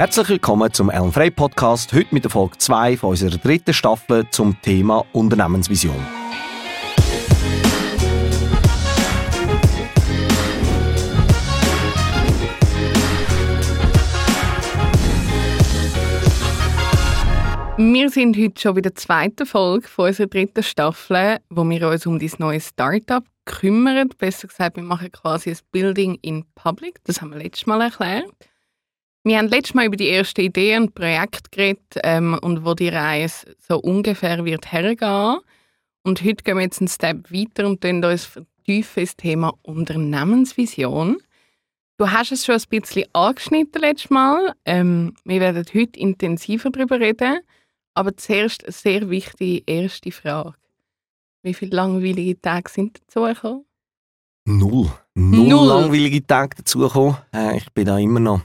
Herzlich willkommen zum Ellen Frey Podcast, heute mit der Folge 2 von unserer dritten Staffel zum Thema Unternehmensvision. Wir sind heute schon bei der zweiten Folge von unserer dritten Staffel, wo wir uns um dieses neue Startup kümmern. Besser gesagt, wir machen quasi ein Building in Public. Das haben wir letztes Mal erklärt. Wir haben letztes Mal über die erste Idee und Projekt geredet ähm, und wo die Reise so ungefähr wird hergehen. Und heute gehen wir jetzt einen Step weiter und uns vertiefen ins Thema Unternehmensvision. Du hast es schon ein bisschen angeschnitten letztes Mal. Ähm, wir werden heute intensiver darüber reden. Aber zuerst eine sehr wichtige erste Frage. Wie viele langweilige Tage sind dazu gekommen? Null. Null, Null. langweilige Tage dazu gekommen. Äh, ich bin da immer noch.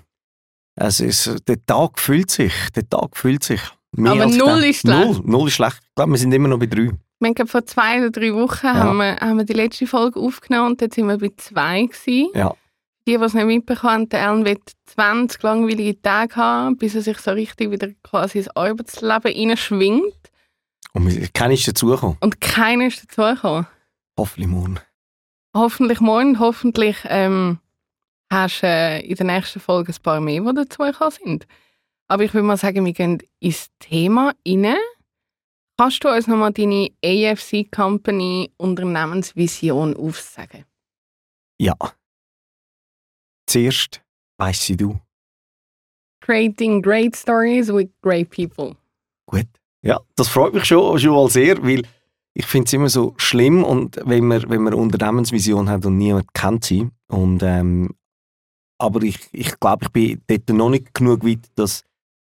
Es ist, der Tag fühlt sich. Der Tag fühlt sich. Aber null ist schlecht. Null, null ist schlecht. Ich glaube, wir sind immer noch bei drei. Wir haben vor zwei oder drei Wochen ja. haben wir, haben wir die letzte Folge aufgenommen und jetzt sind wir bei zwei gewesen. Ja die, die es nicht mitbekommen haben, der Alan wird 20 langweilige Tage haben, bis er sich so richtig wieder quasi ins Arbeitsleben hineinschwingt. Und keiner ist dazugekommen? Und keiner ist dazugekommen. Hoffentlich morgen. Hoffentlich morgen. Hoffentlich ähm, hast du äh, in der nächsten Folge ein paar mehr, die dazugekommen sind. Aber ich würde mal sagen, wir gehen ins Thema rein. Kannst du uns nochmal deine AFC Company Unternehmensvision aufsagen? Ja. Zuerst weiss sie du. Creating great stories with great people. Gut. Ja, das freut mich schon, schon mal sehr, weil ich finde es immer so schlimm, und wenn man, wenn man Unternehmensvision hat und niemand kennt sie. Und, ähm, aber ich, ich glaube, ich bin dort noch nicht genug weit, dass,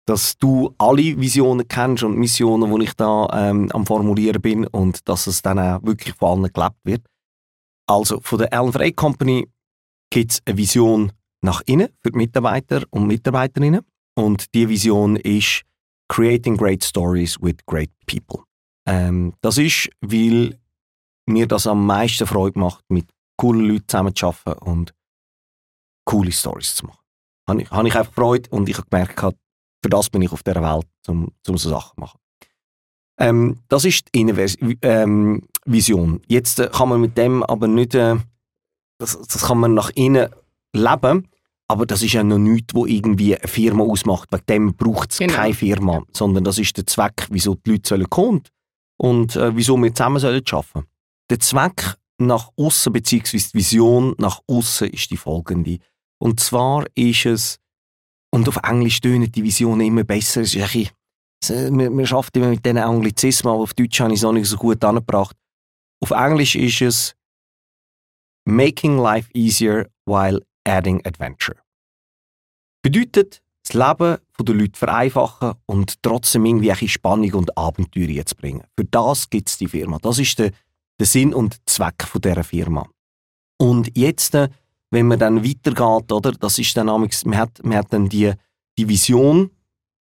dass du alle Visionen kennst und Missionen, die ich da ähm, am Formulieren bin und dass es dann auch wirklich von allen gelebt wird. Also von der Ellen Frey Company gibt es eine Vision nach innen für die Mitarbeiter und Mitarbeiterinnen. Und die Vision ist Creating Great Stories with Great People. Ähm, das ist, weil mir das am meisten Freude macht, mit coolen Leuten zusammenzuarbeiten und coole Stories zu machen. Habe ich, habe ich einfach Freude und ich habe gemerkt, für das bin ich auf dieser Welt, um, um so Sachen zu machen. Ähm, das ist die Innenvision. Ähm, Jetzt äh, kann man mit dem aber nicht äh, das, das kann man nach innen leben, aber das ist ja noch nichts, wo irgendwie eine Firma ausmacht. Wegen dem braucht es genau. keine Firma, sondern das ist der Zweck, wieso die Leute sollen kommen und äh, wieso wir zusammen sollen arbeiten. Der Zweck nach außen bzw. die Vision nach außen ist die folgende. Und zwar ist es, und auf Englisch tönen die Visionen immer besser, es ist ein bisschen, wir, wir arbeiten immer mit diesen Anglizismen, aber auf Deutsch habe ich es noch nicht so gut angebracht. Auf Englisch ist es Making Life Easier while Adding Adventure. Bedeutet, das Leben der Leute vereinfachen und trotzdem irgendwie ein Spannung und Abenteuer zu bringen. Für das gibt es die Firma. Das ist der, der Sinn und Zweck von dieser Firma. Und jetzt, äh, wenn man dann weitergeht, oder, das ist dann man hat, man hat dann die, die Vision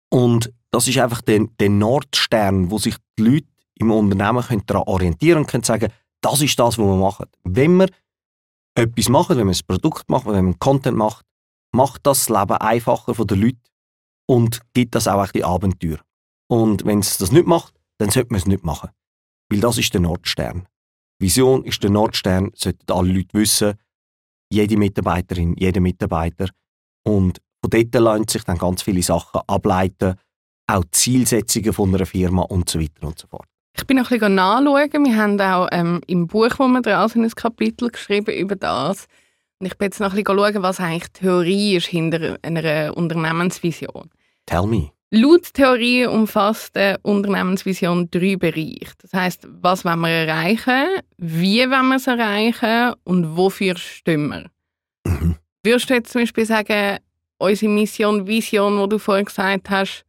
und das ist einfach der, der Nordstern, wo sich die Leute im Unternehmen können daran orientieren und können sagen, das ist das, was wir machen. Wenn wir etwas machen, wenn man ein Produkt macht, wenn man Content macht, macht das Leben einfacher für die Leute und gibt das auch ein bisschen Abenteuer. Und wenn es das nicht macht, dann sollte man es nicht machen. Weil das ist der Nordstern. Vision ist der Nordstern, sollten alle Leute wissen, jede Mitarbeiterin, jeder Mitarbeiter. Und von dort lassen sich dann ganz viele Sachen ableiten, auch Zielsetzungen von einer Firma und so weiter und so fort. Ich bin noch ein bisschen nachschauen. Wir haben auch ähm, im Buch, wo wir dran sind, ein Kapitel geschrieben über das. Und ich bin jetzt noch ein bisschen schauen, was eigentlich Theorie ist hinter einer Unternehmensvision. Tell me. Laut Theorie umfasst die Unternehmensvision drei Bereiche. Das heißt, was wollen wir erreichen, wie wollen wir es erreichen und wofür stimmen wir. Mhm. Würdest du jetzt zum Beispiel sagen, unsere Mission, Vision, die du vorhin gesagt hast,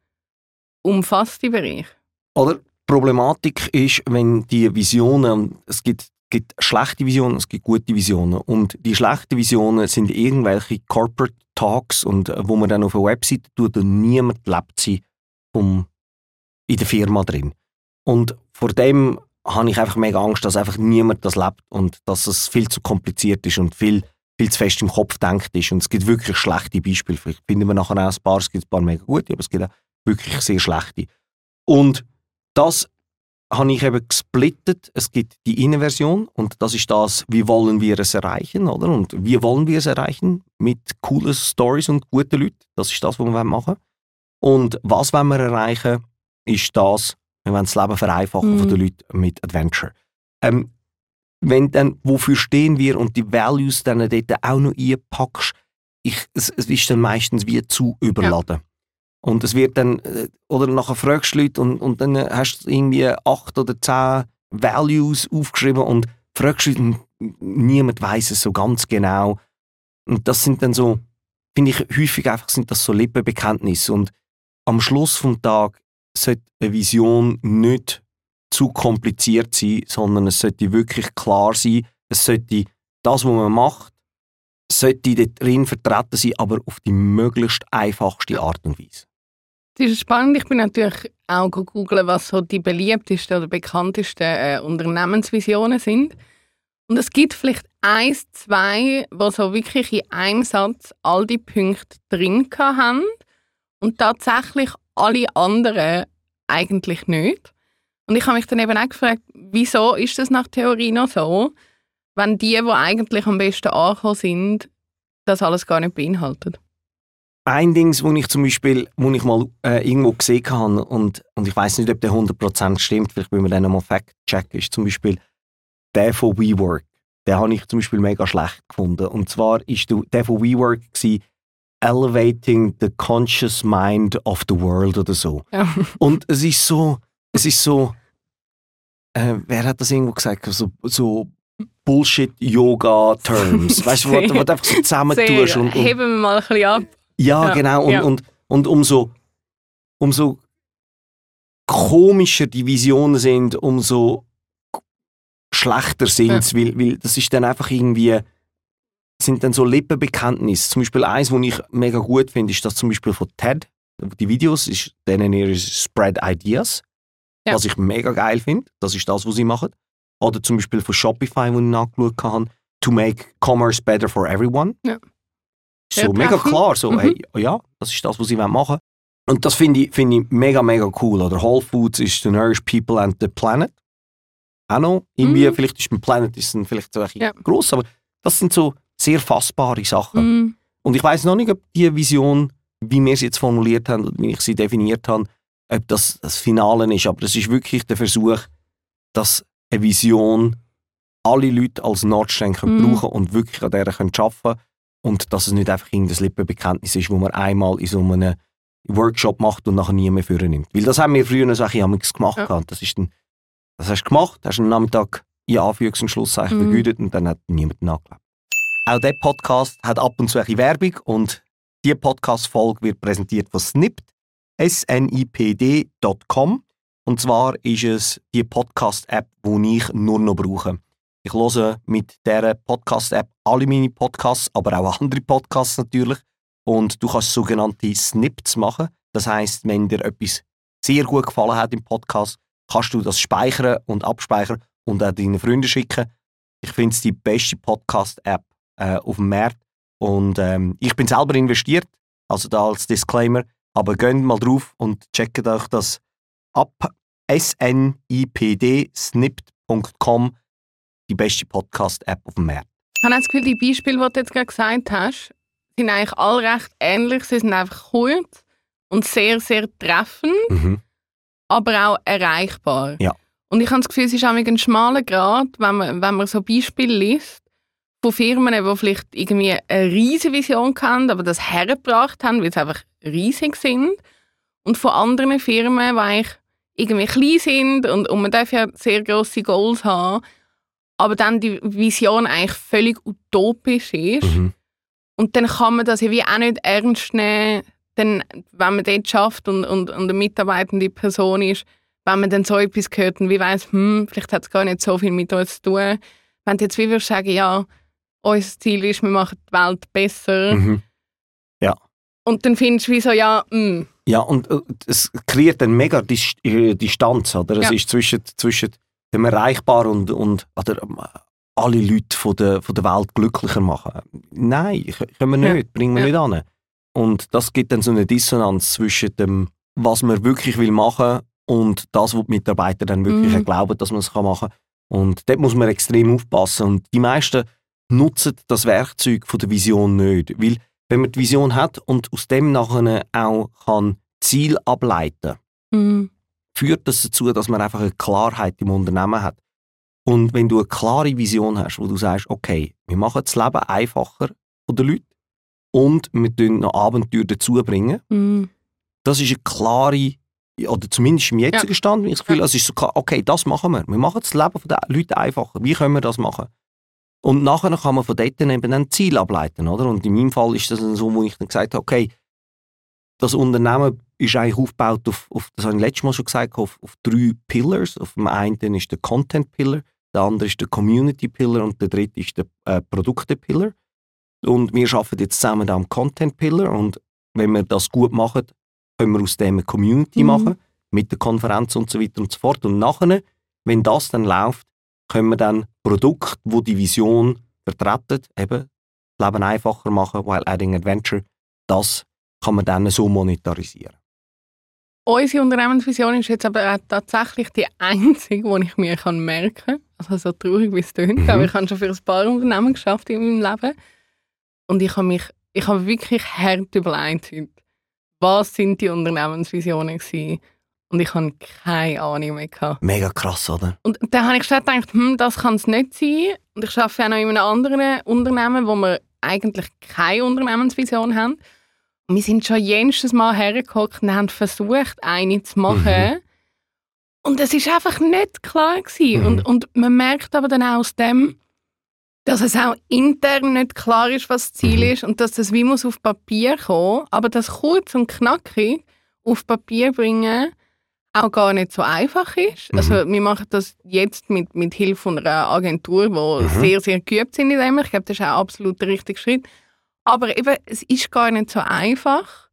umfasst die Bereich? Oder Problematik ist, wenn die Visionen, es gibt, gibt schlechte Visionen, es gibt gute Visionen. Und die schlechten Visionen sind irgendwelche Corporate Talks, und, äh, wo man dann auf einer Website tut und niemand lebt sie um, in der Firma drin. Und vor dem habe ich einfach mega Angst, dass einfach niemand das lebt und dass es viel zu kompliziert ist und viel viel zu fest im Kopf denkt ist. Und es gibt wirklich schlechte Beispiele. Vielleicht finden wir nachher auch ein paar, es gibt ein paar mega gute, aber es gibt auch wirklich sehr schlechte. Und das habe ich eben gesplittet. Es gibt die Innenversion und das ist das, wie wollen wir es erreichen, oder? Und wie wollen wir es erreichen? Mit coolen Stories und guten Leuten. Das ist das, was wir machen Und was wollen wir erreichen, ist das, wir wollen das Leben vereinfachen mhm. von den Leuten mit Adventure. Ähm, wenn dann, wofür stehen wir und die Values dann dort auch noch einpackst, ich, es, es ist dann meistens wie zu überladen. Ja. Und es wird dann, äh, oder nachher fragst du Leute und, und dann hast du irgendwie acht oder zehn Values aufgeschrieben und fragst Leute und niemand weiß es so ganz genau. Und das sind dann so, finde ich, häufig einfach sind das so Lippenbekenntnisse. Und am Schluss vom Tag sollte eine Vision nicht zu kompliziert sein, sondern es sollte wirklich klar sein, es sollte das, was man macht, sollte drin vertreten sein, aber auf die möglichst einfachste Art und Weise. Das ist spannend. Ich bin natürlich auch googeln, was so die beliebtesten oder bekanntesten äh, Unternehmensvisionen sind. Und es gibt vielleicht eins, zwei, wo so wirklich in einem Satz all die Punkte drin haben und tatsächlich alle anderen eigentlich nicht. Und ich habe mich dann eben auch gefragt, wieso ist das nach Theorie noch so, wenn die, die eigentlich am besten angekommen sind, das alles gar nicht beinhalten? Ein Ding, wo ich zum Beispiel, wo ich mal äh, irgendwo gesehen habe und, und ich weiß nicht, ob der 100% stimmt, vielleicht will man dann nochmal fact-checken, ist zum Beispiel der von WeWork. Den habe ich zum Beispiel mega schlecht gefunden. Und zwar ist der von WeWork gewesen, Elevating the Conscious Mind of the World oder so. Ja. Und es ist so, es ist so, äh, wer hat das irgendwo gesagt? So, so Bullshit-Yoga-Terms. weißt du, wo, du einfach so zusammentust. Und, und, Heben wir mal ein bisschen ab. Ja, ja genau. Und, ja. und, und umso, umso komischer die Visionen sind, umso schlechter sind sie, weil, weil das ist dann einfach irgendwie, sind dann so Lippenbekenntnisse. Zum Beispiel eins, was ich mega gut finde, ist das zum Beispiel von TED. Die Videos, ist, denen ihr Spread Ideas. Ja. Was ich mega geil finde. Das ist das, was sie machen. Oder zum Beispiel von Shopify, wo ich nachgeschaut habe, to make commerce better for everyone. Ja. So mega klar, so, mhm. hey, ja, das ist das, was sie machen wollen. Und das finde ich, find ich mega, mega cool. Oder Whole Foods ist to nourish people and the planet. Auch noch. Irgendwie, mhm. vielleicht ist beim Planet ist dann vielleicht so ein ja. gross, aber das sind so sehr fassbare Sachen. Mhm. Und ich weiß noch nicht, ob die Vision, wie wir sie jetzt formuliert haben und wie ich sie definiert habe, ob das das Finale ist, aber das ist wirklich der Versuch, dass eine Vision alle Leute als Nordstern mm. brauchen und wirklich an der können arbeiten und dass es nicht einfach irgendein Lippenbekenntnis ist, wo man einmal in so einem Workshop macht und nachher nie mehr führen nimmt. Weil das haben wir früher so ein gemacht. Ja. Das, ist dann, das hast du gemacht, hast am Nachmittag in Anführungs- und Schlusszeichen mm. vergütet und dann hat niemand nachgelebt. Auch dieser Podcast hat ab und zu eine Werbung und diese Podcast-Folge wird präsentiert von Snipt snipd.com. Und zwar ist es die Podcast-App, die ich nur noch brauche. Ich höre mit dieser Podcast-App alle meine Podcasts, aber auch andere Podcasts natürlich. Und du kannst sogenannte Snips machen. Das heißt, wenn dir etwas sehr gut gefallen hat im Podcast, kannst du das speichern und abspeichern und auch deinen Freunden schicken. Ich finde es die beste Podcast-App äh, auf dem Markt. Und ähm, ich bin selber investiert, also da als Disclaimer. Aber geht mal drauf und checkt euch das ab. snipd, snipt.com, die beste Podcast-App auf dem Markt. Ich habe das Gefühl, die Beispiele, die du jetzt gerade gesagt hast, sind eigentlich alle recht ähnlich. Sie sind einfach kurz und sehr, sehr treffend, mhm. aber auch erreichbar. Ja. Und ich habe das Gefühl, es ist auch ein schmaler Grad, wenn man, wenn man so Beispiele liest, von Firmen, die vielleicht irgendwie eine riesige Vision haben, aber das hergebracht haben, weil sie einfach riesig sind. Und von anderen Firmen, die eigentlich irgendwie klein sind und, und man darf ja sehr grosse Goals haben, aber dann die Vision eigentlich völlig utopisch ist. Mhm. Und dann kann man das ja wie auch nicht ernst nehmen, denn, wenn man dort schafft und, und, und eine mitarbeitende Person ist, wenn man dann so etwas hört und wie weiss, hm, vielleicht hat es gar nicht so viel mit uns zu tun. Wenn du jetzt wie würdest sagen, ja, unser Ziel ist, wir machen die Welt besser. Mhm. Ja. Und dann findest du wie so, ja, mh. Mm. Ja, und äh, es kreiert eine mega äh, Distanz, oder? Es ja. ist zwischen, zwischen dem Erreichbar und, und oder, alle Leute von der, von der Welt glücklicher machen. Nein, können wir nicht, ja. bringen wir ja. nicht an. Und das gibt dann so eine Dissonanz zwischen dem, was man wirklich will machen und das, was die Mitarbeiter dann wirklich mhm. glauben, dass man es machen kann. Und dort muss man extrem aufpassen. Und die meisten nutzen das Werkzeug von der Vision nicht. Weil, wenn man die Vision hat und aus dem nachher auch kann Ziel ableiten mhm. Führt das dazu, dass man einfach eine Klarheit im Unternehmen hat. Und wenn du eine klare Vision hast, wo du sagst, okay, wir machen das Leben einfacher von den Leuten und wir bringen noch Abenteuer dazu bringen, mhm. das ist eine klare, oder zumindest im jetzigen ja. Stand, ich das Gefühl, es ist so klar, okay, das machen wir. Wir machen das Leben von den Leuten einfacher. Wie können wir das machen? Und nachher kann man von dort eben ein Ziel ableiten, oder? Und in meinem Fall ist das so, wo ich dann gesagt habe, okay, das Unternehmen ist eigentlich aufgebaut auf, auf das habe ich letztes Mal schon gesagt, auf, auf drei Pillars. Auf dem einen ist der Content Pillar, der andere ist der Community Pillar und der dritte ist der äh, Produkte Pillar. Und wir arbeiten jetzt zusammen am Content Pillar und wenn wir das gut machen, können wir aus dem eine Community mhm. machen, mit der Konferenz und so weiter und so fort. Und nachher, wenn das dann läuft, können wir dann Produkte, wo die Vision vertreten, eben das Leben einfacher machen, while adding adventure, das kann man dann so monetarisieren. Unsere Unternehmensvision ist jetzt aber auch tatsächlich die einzige, die ich mir kann merken kann. Also so traurig wie es klingt, mhm. aber ich habe schon für ein paar Unternehmen geschafft in meinem Leben. Und ich habe mich, ich habe wirklich hart überlegt heute, was sind die Unternehmensvisionen gewesen. Und ich habe keine Ahnung mehr gehabt. Mega krass, oder? Und dann habe ich schon gedacht, hm, das kann es nicht sein. Und ich arbeite auch noch in einem anderen Unternehmen, wo wir eigentlich keine Unternehmensvision haben wir sind schon jedes Mal hergeguckt und haben versucht, eine zu machen. Mhm. Und es ist einfach nicht klar gewesen. Mhm. Und, und man merkt aber dann auch aus dem, dass es auch intern nicht klar ist, was das Ziel mhm. ist und dass das wie muss auf Papier kommen, aber das kurz und knackig auf Papier bringen auch gar nicht so einfach ist. Mhm. Also wir machen das jetzt mit, mit Hilfe einer Agentur, die mhm. sehr, sehr geübt sind in dem. Ich glaube, das ist auch absolut der richtige Schritt. Aber eben, es ist gar nicht so einfach.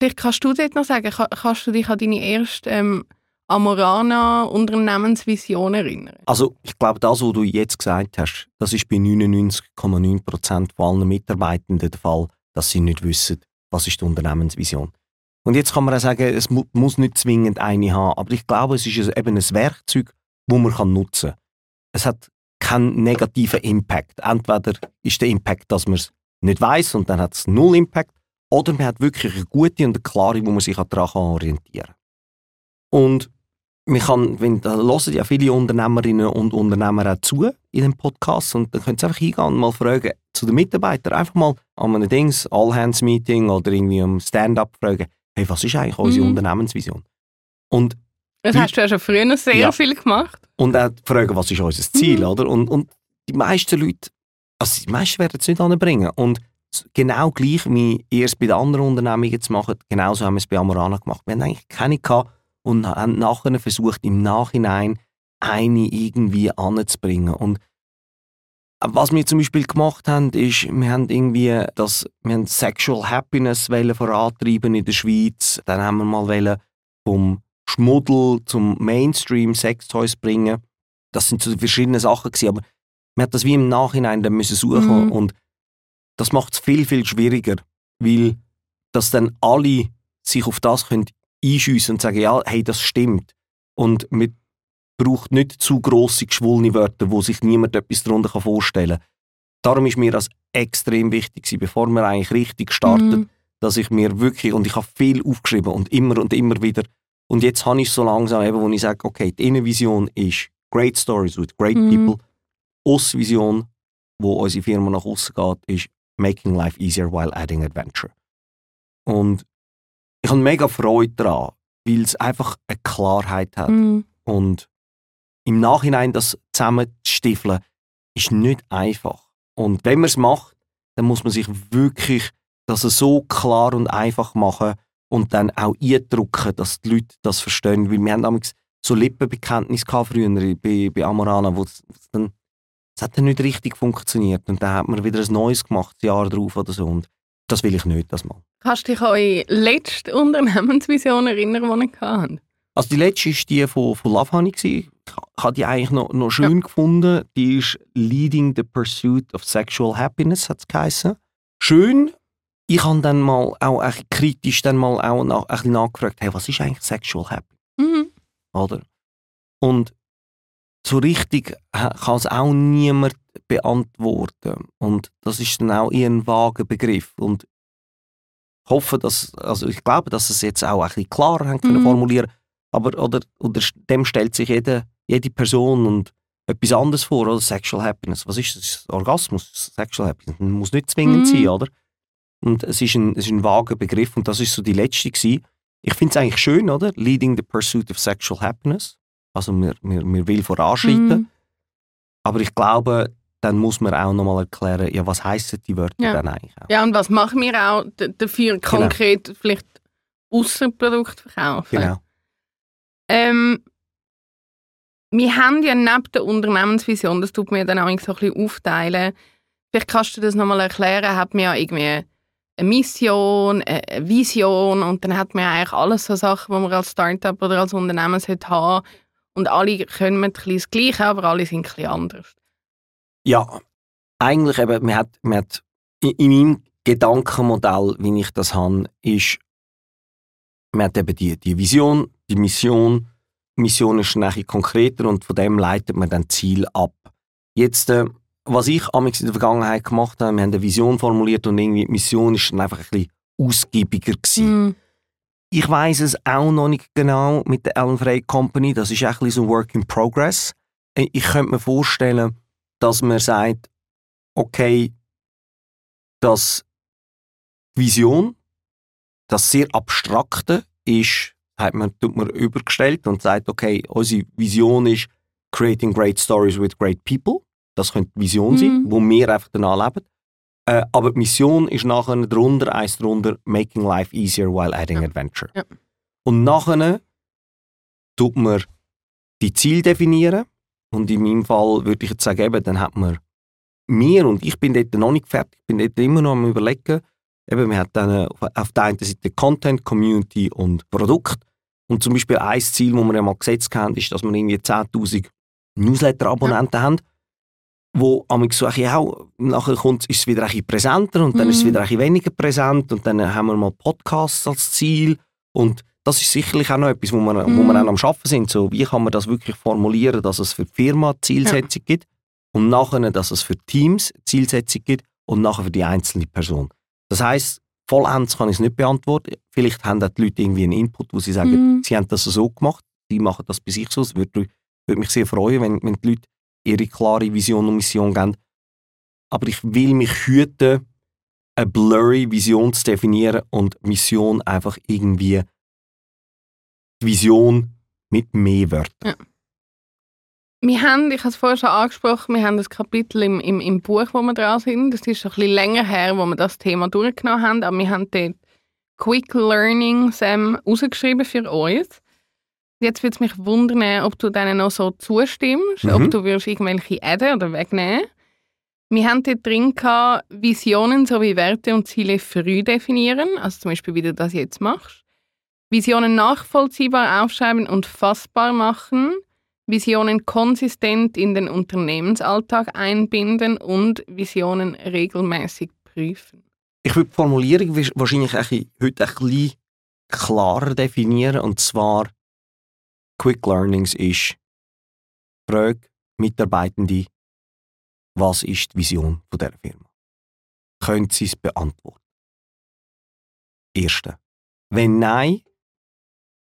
Vielleicht kannst du dort noch sagen, kannst du dich an deine erste ähm, Amorana Unternehmensvision erinnern? Also ich glaube, das, was du jetzt gesagt hast, das ist bei 99,9% von allen Mitarbeitenden der Fall, dass sie nicht wissen, was ist die Unternehmensvision. Und jetzt kann man auch sagen, es mu muss nicht zwingend eine haben, aber ich glaube, es ist eben ein Werkzeug, das man nutzen kann. Es hat keinen negativen Impact. Entweder ist der Impact, dass man es nicht weiß und dann hat es null Impact. Oder man hat wirklich eine gute und eine klare, wo man sich daran orientieren kann. Und man kann, wenn, da hören ja viele Unternehmerinnen und Unternehmer auch zu in dem Podcast und dann können sie einfach hingehen und mal fragen zu den Mitarbeitern, einfach mal an einem Dings, All-Hands-Meeting oder irgendwie am Stand-up fragen, hey, was ist eigentlich unsere mhm. Unternehmensvision? Und das hast du ja schon früher sehr ja. viel gemacht. Und auch fragen, was ist unser Ziel, mhm. oder? Und, und die meisten Leute also die meisten werden es nicht anbringen. Und genau gleich wie ihr es bei den anderen Unternehmungen jetzt macht, genauso haben wir es bei Amorana gemacht. Wir haben eigentlich keine gehabt und haben nachher versucht, im Nachhinein eine irgendwie anzubringen. Und was wir zum Beispiel gemacht haben, ist, wir haben irgendwie das, wir haben Sexual Happiness vorantreiben in der Schweiz. Dann haben wir mal vom Schmuddel zum Mainstream Sextoys bringen. Das sind so verschiedene Sachen gewesen, aber man hat das wie im Nachhinein dann müssen suchen mhm. und das macht es viel, viel schwieriger, weil dass dann alle sich auf das können einschiessen und sagen, ja, hey, das stimmt. Und man braucht nicht zu grosse, geschwollene Wörter, wo sich niemand etwas darunter vorstellen kann. Darum ist mir das extrem wichtig, bevor wir eigentlich richtig starten, mhm. dass ich mir wirklich, und ich habe viel aufgeschrieben und immer und immer wieder, und jetzt habe ich es so langsam, eben, wo ich sage, okay, die Innenvision ist Great Stories with Great mhm. People Außenvision, wo unsere Firma nach außen geht, ist Making Life Easier while adding Adventure. Und ich habe mega Freude daran, weil es einfach eine Klarheit hat. Mm. Und im Nachhinein das zusammenzustiefeln, ist nicht einfach. Und wenn man es macht, dann muss man sich wirklich das so klar und einfach machen und dann auch eindrücken, dass die Leute das verstehen. Weil wir haben damals so Lippenbekenntnis früher bei, bei Amorana, wo es dann es hat dann nicht richtig funktioniert und dann hat man wieder ein neues gemacht, ein Jahr drauf oder so. Und das will ich nicht, das mal. Kannst du dich an eure letzte Unternehmensvision erinnern, die ihr hattet? Also die letzte war die von, von Love Honey. Ich habe die eigentlich noch, noch schön Ja. gefunden. Die ist Leading the Pursuit of Sexual Happiness, hat es geheißen. Schön. Ich habe dann mal auch ein kritisch dann mal auch nach, ein bisschen nachgefragt, hey, was ist eigentlich Sexual Happiness? Mhm. oder? Und so richtig ha- kann es auch niemand beantworten. Und das ist dann auch eher ein vager Begriff. Und ich hoffe, dass, also ich glaube, dass es jetzt auch ein bisschen klarer haben können Mhm. formulieren aber oder, oder dem stellt sich jede, jede Person und etwas anderes vor, oder? Sexual Happiness. Was ist das? Orgasmus? Sexual Happiness? Muss nicht zwingend Mhm. sein, oder? Und es ist, ein, es ist ein vager Begriff und das ist so die letzte gewesen. Ich finde es eigentlich schön, oder? Leading the pursuit of sexual happiness. Also wir, wir, wir will voranschreiten. Mhm. Aber ich glaube, dann muss man auch nochmal erklären, ja, was heissen die Wörter Ja. dann eigentlich auch? Ja, und was machen wir auch dafür konkret vielleicht außer Produkt verkaufen? Genau. Ähm, wir haben ja neben der Unternehmensvision, das tut mir dann auch so ein bisschen aufteilen, vielleicht kannst du das nochmal erklären, hat man ja irgendwie eine Mission, eine eine Vision und dann hat man ja eigentlich alles so Sachen, die man als Startup oder als Unternehmen sollte haben und alle können ein bisschen das Gleiche, aber alle sind ein bisschen anders. Ja, eigentlich eben, man hat, man hat in, in meinem Gedankenmodell, wie ich das habe, ist, man hat eben die, die Vision, die Mission. Die Mission ist dann ein bisschen konkreter und von dem leitet man dann Ziel ab. Jetzt, äh, was ich amigs in der Vergangenheit gemacht habe, wir haben eine Vision formuliert und irgendwie die Mission ist dann einfach ein bisschen ausgiebiger gewesen. Mhm. Ich weiß es auch noch nicht genau mit der Ellen Frey Company. Das ist bisschen so ein Work in Progress. Äh, Ich könnte mir vorstellen, dass man sagt, okay, dass die Vision, das sehr Abstrakte ist, hat man, tut man übergestellt und sagt, okay, unsere Vision ist Creating Great Stories with Great People. Das könnte die Vision sein, Mhm. wo wir einfach danach leben. Äh, aber die Mission ist nachher drunter, eins drunter, Making Life Easier while adding Ja. Adventure. Ja. Und nachher tut man die Ziele definieren. Und in meinem Fall würde ich jetzt sagen, eben, dann hat man mir und ich bin dort noch nicht fertig, bin dort immer noch am überlegen. Eben, man hat dann äh, auf- der einen Seite Content, Community und Produkt. Und zum Beispiel ein Ziel, das wir ja mal gesetzt haben, ist, dass wir irgendwie 10'000 Newsletter-Abonnenten haben, wo amig so ein auch, nachher kommt, ist es wieder ein präsenter und dann ist es Mhm. wieder ein weniger präsent und dann haben wir mal Podcasts als Ziel und das ist sicherlich auch noch etwas, wo wir, wo Mhm. wir auch am Arbeiten sind. So, wie kann man das wirklich formulieren, dass es für die Firma Zielsetzung gibt und nachher, dass es für Teams Zielsetzung gibt und nachher für die einzelne Person. Das heisst, vollends kann ich es nicht beantworten. Vielleicht haben die Leute irgendwie einen Input, wo sie sagen, Mhm. sie haben das so gemacht, sie machen das bei sich so. Es würde, würde mich sehr freuen, wenn, wenn die Leute ihre klare Vision und Mission geben. Aber ich will mich hüten, eine blurry Vision zu definieren und Mission einfach irgendwie die Vision mit mehr Wörtern. Wir haben, ich habe es vorher schon angesprochen, wir haben das Kapitel im, im, im Buch, wo wir dran sind. Das ist schon ein bisschen länger her, wo wir das Thema durchgenommen haben, aber wir haben dort Quick Learnings ähm, rausgeschrieben für uns. Jetzt würde es mich wundern, ob du denen noch so zustimmst, Mhm. ob du würdest irgendwelche adden oder wegnehmen. Wir haben dort drin gehabt, Visionen sowie Werte und Ziele früh definieren, also zum Beispiel, wie du das jetzt machst. Visionen nachvollziehbar aufschreiben und fassbar machen. Visionen konsistent in den Unternehmensalltag einbinden und Visionen regelmäßig prüfen. Ich würde die Formulierung wahrscheinlich heute ein bisschen klarer definieren. Und zwar, Quick Learnings ist, frage Mitarbeitende, was ist die Vision von dieser Firma? Können sie es beantworten? Erste. Wenn nein,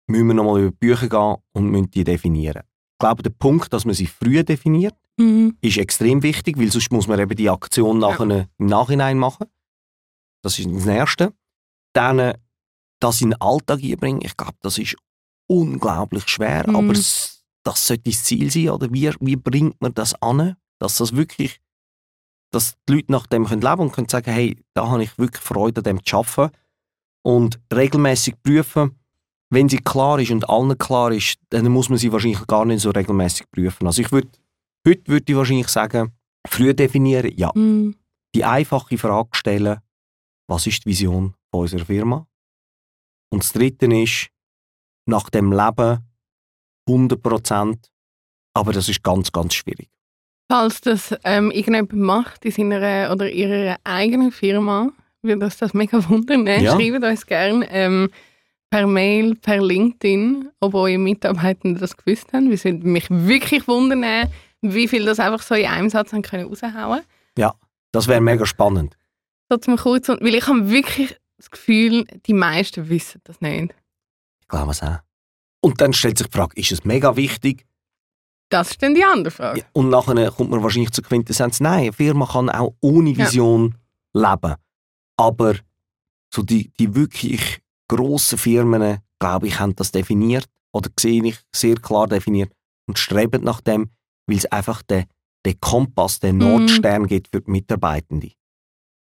müssen wir nochmal über die Bücher gehen und müssen die definieren. Ich glaube, der Punkt, dass man sie früh definiert, ist extrem wichtig, weil sonst muss man eben die Aktion nachher im Nachhinein machen. Das ist das Erste. Dann äh, das in den Alltag einbringen, ich glaube, das ist unglaublich schwer, Mhm. aber das sollte das Ziel sein, oder? Wie, wie bringt man das an, dass das wirklich, dass die Leute nach dem können leben und können sagen, hey, da habe ich wirklich Freude an dem zu arbeiten und regelmäßig prüfen, wenn sie klar ist und allen klar ist, dann muss man sie wahrscheinlich gar nicht so regelmäßig prüfen. Also ich würde, heute würde ich wahrscheinlich sagen, früh definieren, ja, Mhm. die einfache Frage stellen, was ist die Vision unserer Firma? Und das Dritte ist, nach dem Leben 100% aber das ist ganz, ganz schwierig. Falls das ähm, irgendjemand macht in seiner oder ihrer eigenen Firma, würde uns das mega wundern. Ne? Ja. Schreibt uns gerne ähm, per Mail, per LinkedIn, ob eure Mitarbeitenden das gewusst haben. Wir würden mich wirklich wundern, äh, wie viel das einfach so in einem Satz haben können raushauen Das wäre mega spannend. So zum kurz, weil ich habe wirklich das Gefühl, die meisten wissen das nicht. Ich glaube es auch. Und dann stellt sich die Frage, ist es mega wichtig? Das ist dann die andere Frage. Ja, Und nachher kommt man wahrscheinlich zur Quintessenz, nein, eine Firma kann auch ohne Ja. Vision leben. Aber so die, die wirklich grossen Firmen, glaube ich, haben das definiert oder sehe ich sehr klar definiert und streben nach dem, weil es einfach den, den Kompass, den Mhm. Nordstern gibt für die Mitarbeitenden.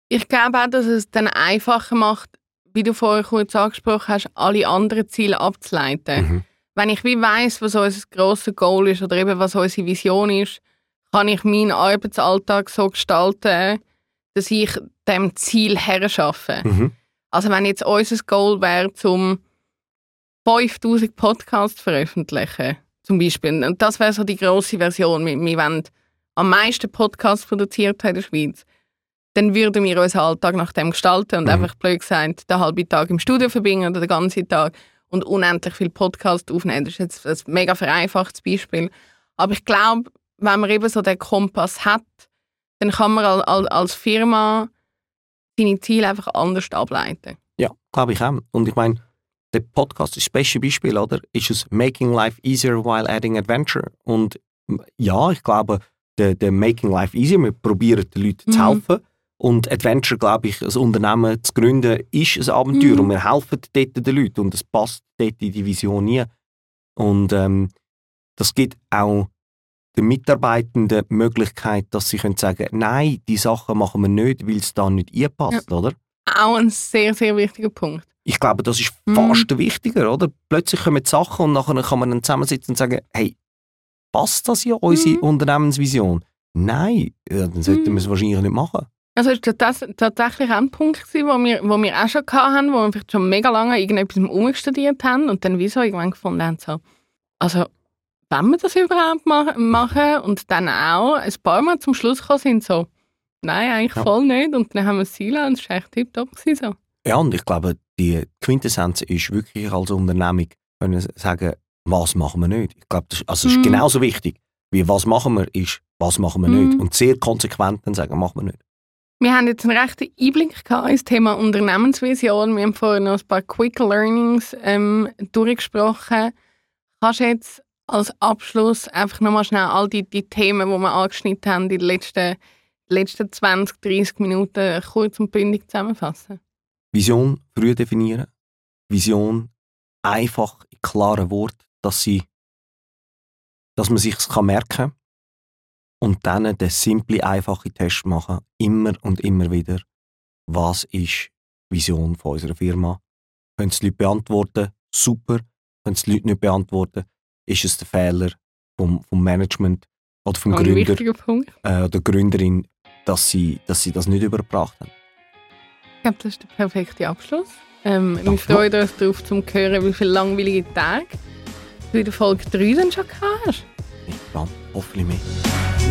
Ich glaube auch, dass es dann einfacher macht, wie du vorher kurz angesprochen hast, alle anderen Ziele abzuleiten. Mhm. Wenn ich wie weiss, was unser grosses Goal ist oder eben was unsere Vision ist, kann ich meinen Arbeitsalltag so gestalten, dass ich dem Ziel herschaffe. Mhm. Also wenn jetzt unser Goal wäre, zum 5000 Podcasts zu veröffentlichen, zum Beispiel, und das wäre so die grosse Version, wir, wir wollen am meisten Podcasts produziert haben in der Schweiz, dann würden wir unseren Alltag nach dem gestalten und Mhm. einfach blöd gesagt den halben Tag im Studio verbringen oder den ganzen Tag und unendlich viel Podcast aufnehmen. Das ist jetzt ein mega vereinfachtes Beispiel. Aber ich glaube, wenn man eben so den Kompass hat, dann kann man al- al- als Firma seine Ziele einfach anders ableiten. Ja, glaube ich auch. Und ich meine, der Podcast ist das beste Beispiel, oder? Ist es Making Life Easier while adding Adventure? Und ja, ich glaube, der, der Making Life Easier, wir probieren den Leuten zu Mhm. helfen. Und Adventure, glaube ich, ein Unternehmen zu gründen, ist ein Abenteuer. Mhm. Und wir helfen dort den Leuten. Und es passt dort in die Vision nie. Und ähm, das gibt auch den Mitarbeitenden die Möglichkeit, dass sie können sagen nein, die Sachen machen wir nicht, weil es da nicht einpasst, oder? Auch ein sehr, sehr wichtiger Punkt. Ich glaube, das ist Mhm. fast wichtiger, oder? Plötzlich kommen die Sachen und nachher kann man dann zusammensitzen und sagen, hey, passt das in unsere Mhm. Unternehmensvision? Nein, ja, dann sollten Mhm. wir es wahrscheinlich nicht machen. Also ist das tatsächlich auch ein Punkt gewesen, wo wir, wo wir auch schon hatten, wo wir vielleicht schon mega lange irgendetwas umstudiert haben und dann wieso irgendwann gefunden haben, so, also wenn wir das überhaupt ma machen und dann auch ein paar Mal zum Schluss gekommen sind, so, nein, eigentlich Ja. voll nicht und dann haben wir es sein und es war echt tiptop gewesen, so. Ja, und ich glaube, die Quintessenz ist wirklich als Unternehmung können sagen, was machen wir nicht. Ich glaube, das, also es ist Mhm. genauso wichtig, wie was machen wir, ist, was machen wir Mhm. nicht. Und sehr konsequent dann sagen, machen wir nicht. Wir haben jetzt einen rechten Einblick gehabt ins Thema Unternehmensvision. Wir haben vorhin noch ein paar Quick Learnings ähm, durchgesprochen. Kannst du jetzt als Abschluss einfach nochmal schnell all die, die Themen, die wir angeschnitten haben, in den letzten, letzten 20, 30 Minuten kurz und bündig zusammenfassen? Vision früh definieren. Vision einfach in klaren Worten, dass sie, dass man sich kann merken und dann den simple, einfachen Test machen, immer und immer wieder. Was ist die Vision von unserer Firma? Können es die Leute beantworten? Super. Können es die Leute nicht beantworten? Ist es der Fehler vom, vom Management oder vom Ein Gründer äh, oder Gründerin, dass sie, dass sie das nicht überbracht haben? Ich glaube, das ist der perfekte Abschluss. Ähm, wir freuen uns darauf, zu hören, wie viele langweilige Tage du in der Folge 3 dann schon gehabt hast. Ja, hoffentlich mehr.